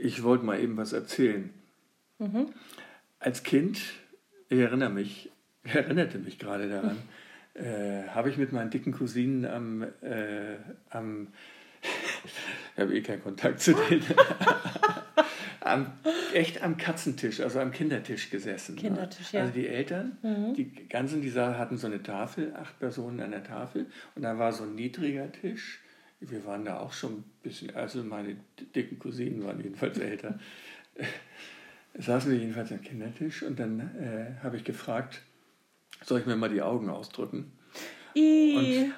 Ich wollte mal eben was erzählen. Als Kind, ich erinnere mich, ich erinnerte mich gerade daran, äh, habe ich mit meinen dicken Cousinen am, äh, am ich habe eh keinen Kontakt zu denen, am, echt am Katzentisch, also am Kindertisch gesessen. ne? Kindertisch, ja. Also die Eltern, die ganzen, die hatten so eine Tafel, acht Personen an der Tafel und da war so ein niedriger Tisch. Wir waren da auch schon ein bisschen, also meine dicken Cousinen waren jedenfalls älter. Saßen wir jedenfalls am Kindertisch und dann äh, habe ich gefragt, soll ich mir mal die Augen ausdrücken? I.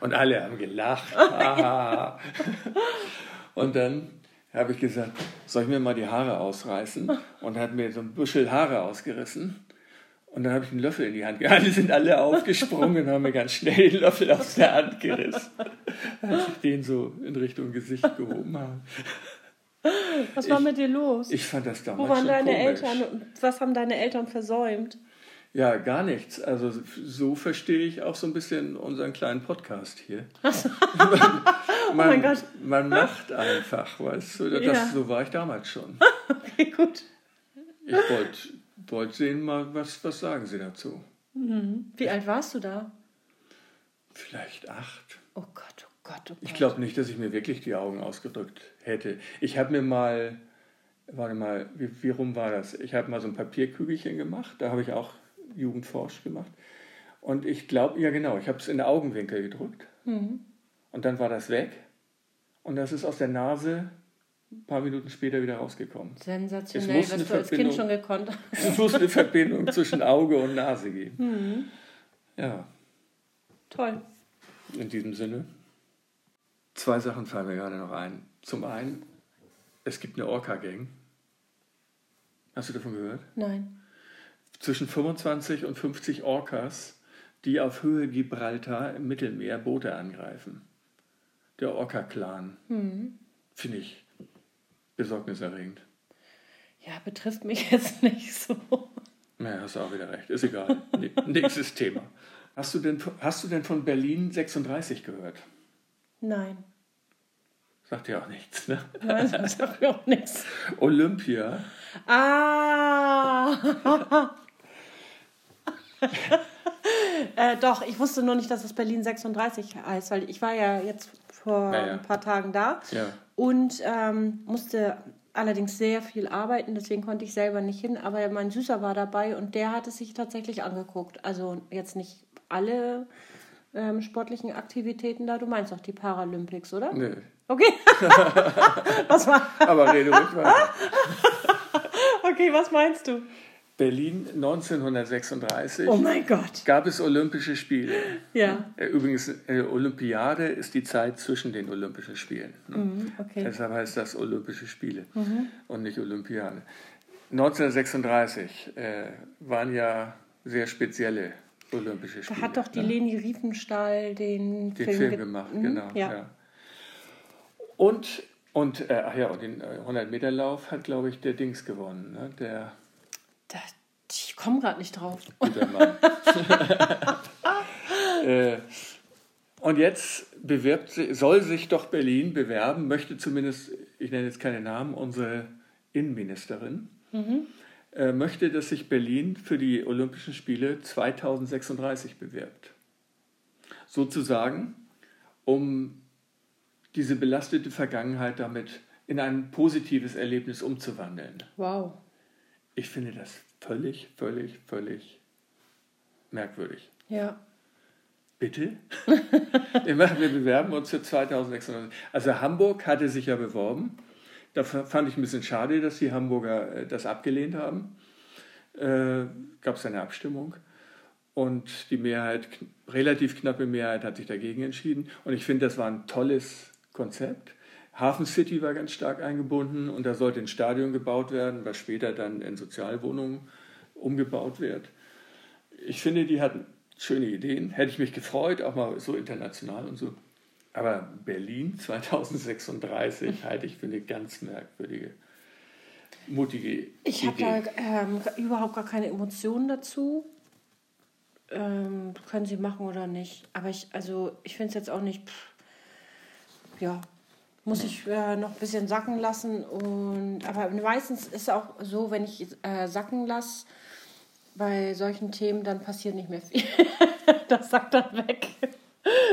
Und alle haben gelacht. Und dann habe ich gesagt, soll ich mir mal die Haare ausreißen? Und hat mir so ein Büschel Haare ausgerissen. Und dann habe ich einen Löffel in die Hand gehalten. Die sind alle aufgesprungen und haben mir ganz schnell den Löffel aus der Hand gerissen. Als ich den so in Richtung Gesicht gehoben habe. Was war ich- mit dir los? Ich fand das damals Wo waren schon deine komisch. Eltern was haben deine Eltern versäumt? Ja, gar nichts. Also so verstehe ich auch so ein bisschen unseren kleinen Podcast hier. man, Oh mein Gott. man macht einfach, weißt du. Das, Ja. So war ich damals schon. Okay, gut. Ich wollte wollt sehen, mal, was, was sagen Sie dazu? Wie alt warst du da? Vielleicht acht. Oh Gott, oh Gott, oh Gott. Ich glaube nicht, dass ich mir wirklich die Augen ausgedrückt hätte. Ich habe mir mal, warte mal, wie, wie rum war das? Ich habe mal so ein Papierkügelchen gemacht, da habe ich auch Jugendforsch gemacht. Und ich glaube, ja genau, ich habe es in den Augenwinkel gedrückt. Und dann war das weg. Und das ist aus der Nase ein paar Minuten später wieder rausgekommen. Es Sensationell, muss was du als Kind schon gekonnt hast. Es muss eine Verbindung zwischen Auge und Nase geben. Ja, Toll. in diesem Sinne. Zwei Sachen fallen mir gerade noch ein. Zum einen, es gibt eine Orca-Gang. Hast du davon gehört? Nein. Zwischen 25 und 50 Orcas, die auf Höhe Gibraltar im Mittelmeer Boote angreifen. Der Orca-Clan. Finde ich besorgniserregend. Ja, betrifft mich jetzt nicht so. Naja, hast du auch wieder recht. Ist egal. Nächstes Thema. Hast du, denn, hast du denn von Berlin 36 gehört? Nein. Sagt ja auch nichts, ne? Nein, das sagt mir auch nichts. Olympia. Ah! äh, doch, ich wusste nur nicht, dass es Berlin 36 heißt, weil ich war ja jetzt vor Naja. ein paar Tagen da Ja. und ähm, musste allerdings sehr viel arbeiten, deswegen konnte ich selber nicht hin, aber mein Süßer war dabei und der hat es sich tatsächlich angeguckt. Also jetzt nicht alle ähm, sportlichen Aktivitäten da, du meinst doch die Paralympics, oder? Nö. Okay. was war? Aber rede ruhig weiter. Okay, was meinst du? Berlin 1936 Oh mein Gott. gab es Olympische Spiele. Ja. Äh, Übrigens, äh, Olympiade ist die Zeit zwischen den Olympischen Spielen. ne? Mhm, okay. Deshalb heißt das Olympische Spiele und nicht Olympiade. 1936 äh, waren ja sehr spezielle Olympische Da Spiele. hat doch die ne? Leni Riefenstahl den, den Film, Film ge- gemacht, Mhm, genau. Ja. Ja. Und, und, äh, ach ja, und den 100-Meter-Lauf hat, glaube ich, der Dings gewonnen. Ne? Der Da, ich komme gerade nicht drauf. guter Mann. äh, und jetzt bewirbt, soll sich doch Berlin bewerben, möchte zumindest, ich nenne jetzt keine Namen, unsere Innenministerin, äh, möchte, dass sich Berlin für die Olympischen Spiele 2036 bewirbt. Sozusagen, um diese belastete Vergangenheit damit in ein positives Erlebnis umzuwandeln. Wow. Ich finde das völlig, völlig, völlig merkwürdig. Ja. Bitte? wir, bewerben uns für 2600. Also Hamburg hatte sich ja beworben. Da fand ich ein bisschen schade, dass die Hamburger äh, das abgelehnt haben. Äh, Gab es eine Abstimmung. Und die Mehrheit, relativ knappe Mehrheit, hat sich dagegen entschieden. Und ich finde, das war ein tolles Konzept. Hafen City war ganz stark eingebunden und da sollte ein Stadion gebaut werden, was später dann in Sozialwohnungen umgebaut wird. Ich finde, die hatten schöne Ideen. Hätte ich mich gefreut, auch mal so international und so. Aber Berlin 2036 halte ich für eine ganz merkwürdige, mutige Ich habe da ähm, überhaupt gar keine Emotionen dazu. Ähm, können sie machen oder nicht. Aber ich, also ich finde es jetzt auch nicht. Pff, ja. Muss ich äh, noch ein bisschen sacken lassen. Und, aber meistens ist es auch so, wenn ich äh, sacken lasse, bei solchen Themen, dann passiert nicht mehr viel. das sagt dann weg.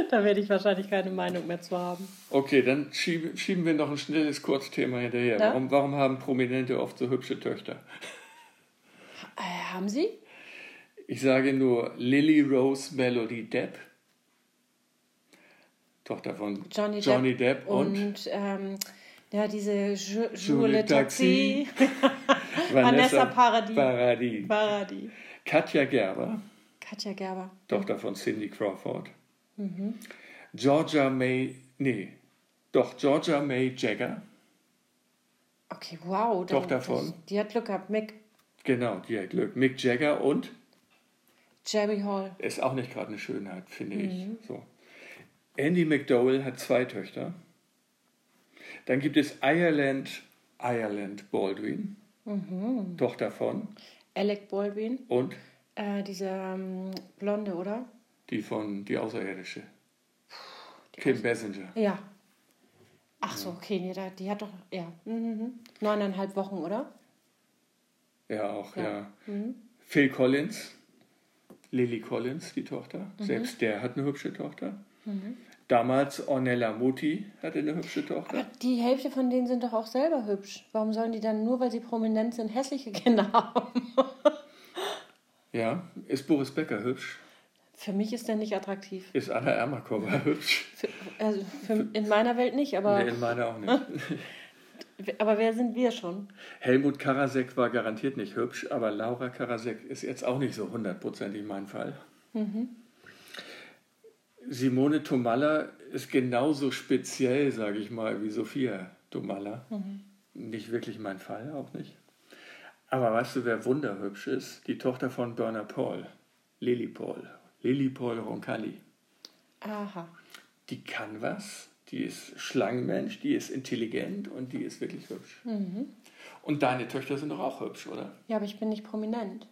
da werde ich wahrscheinlich keine Meinung mehr zu haben. Okay, dann schieben, schieben wir noch ein schnelles Kurzthema hinterher. Ja? Warum, warum haben Prominente oft so hübsche Töchter? Äh, haben Sie? Ich sage nur Lily Rose Melody Depp, Tochter von Johnny, Johnny Depp, Depp, und, und ähm, ja, diese Julie Julie Taxi, Vanessa Vanessa Paradis. Paradis. Paradis. Katja Gerber, Katja Gerber. Tochter von Cindy Crawford. Mhm. Georgia May, nee, doch Georgia May Jagger, Okay, wow. Tochter von? Die hat Glück gehabt. Mick genau, die hat Glück. Mick Jagger und Jerry Hall. ist auch nicht gerade eine Schönheit, finde Mhm. ich. So. Andy McDowell hat zwei Töchter. Dann gibt es Ireland, Ireland Baldwin, Mhm. Tochter von Alec Baldwin. und Äh, diese ähm, Blonde, oder? die von Die Außerirdische. Kim Basinger. Ja. Ach so, okay, nee, da, die hat doch, ja, mhm. neuneinhalb Wochen, oder? Ja, auch, ja. Mhm. Phil Collins, Lily Collins, die Tochter. Mhm. Selbst der hat eine hübsche Tochter. Damals Ornella Muti hatte eine hübsche Tochter. Aber die Hälfte von denen sind doch auch selber hübsch. Warum sollen die dann nur, weil sie prominent sind, hässliche Kinder haben? Ja, ist Boris Becker hübsch? Für mich ist der nicht attraktiv. Ist Anna Ermakova hübsch? Für, also für, in meiner Welt nicht, aber, Nee, in meiner auch nicht. aber wer sind wir schon? Helmut Karasek war garantiert nicht hübsch, aber Laura Karasek ist jetzt auch nicht so hundertprozentig mein Fall. Simone Tomalla ist genauso speziell, sage ich mal, wie Sophia Tomalla. Nicht wirklich mein Fall, auch nicht. Aber weißt du, wer wunderhübsch ist? Die Tochter von Berner Paul, Lily Paul. Lily Paul Roncalli. Aha. Die kann was, die ist Schlangenmensch, die ist intelligent und die ist wirklich hübsch. Und deine Töchter sind doch auch hübsch, oder? Ja, aber ich bin nicht prominent.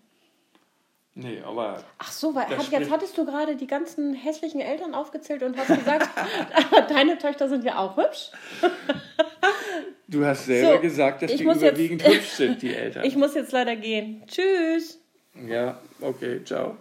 Nee, aber Ach so, weil, hat, jetzt hattest du gerade die ganzen hässlichen Eltern aufgezählt und hast gesagt, deine Töchter sind ja auch hübsch. du hast selber So, gesagt, dass die muss jetzt- überwiegend hübsch sind, die Eltern. Ich muss jetzt leider gehen. Tschüss. ja, okay, ciao.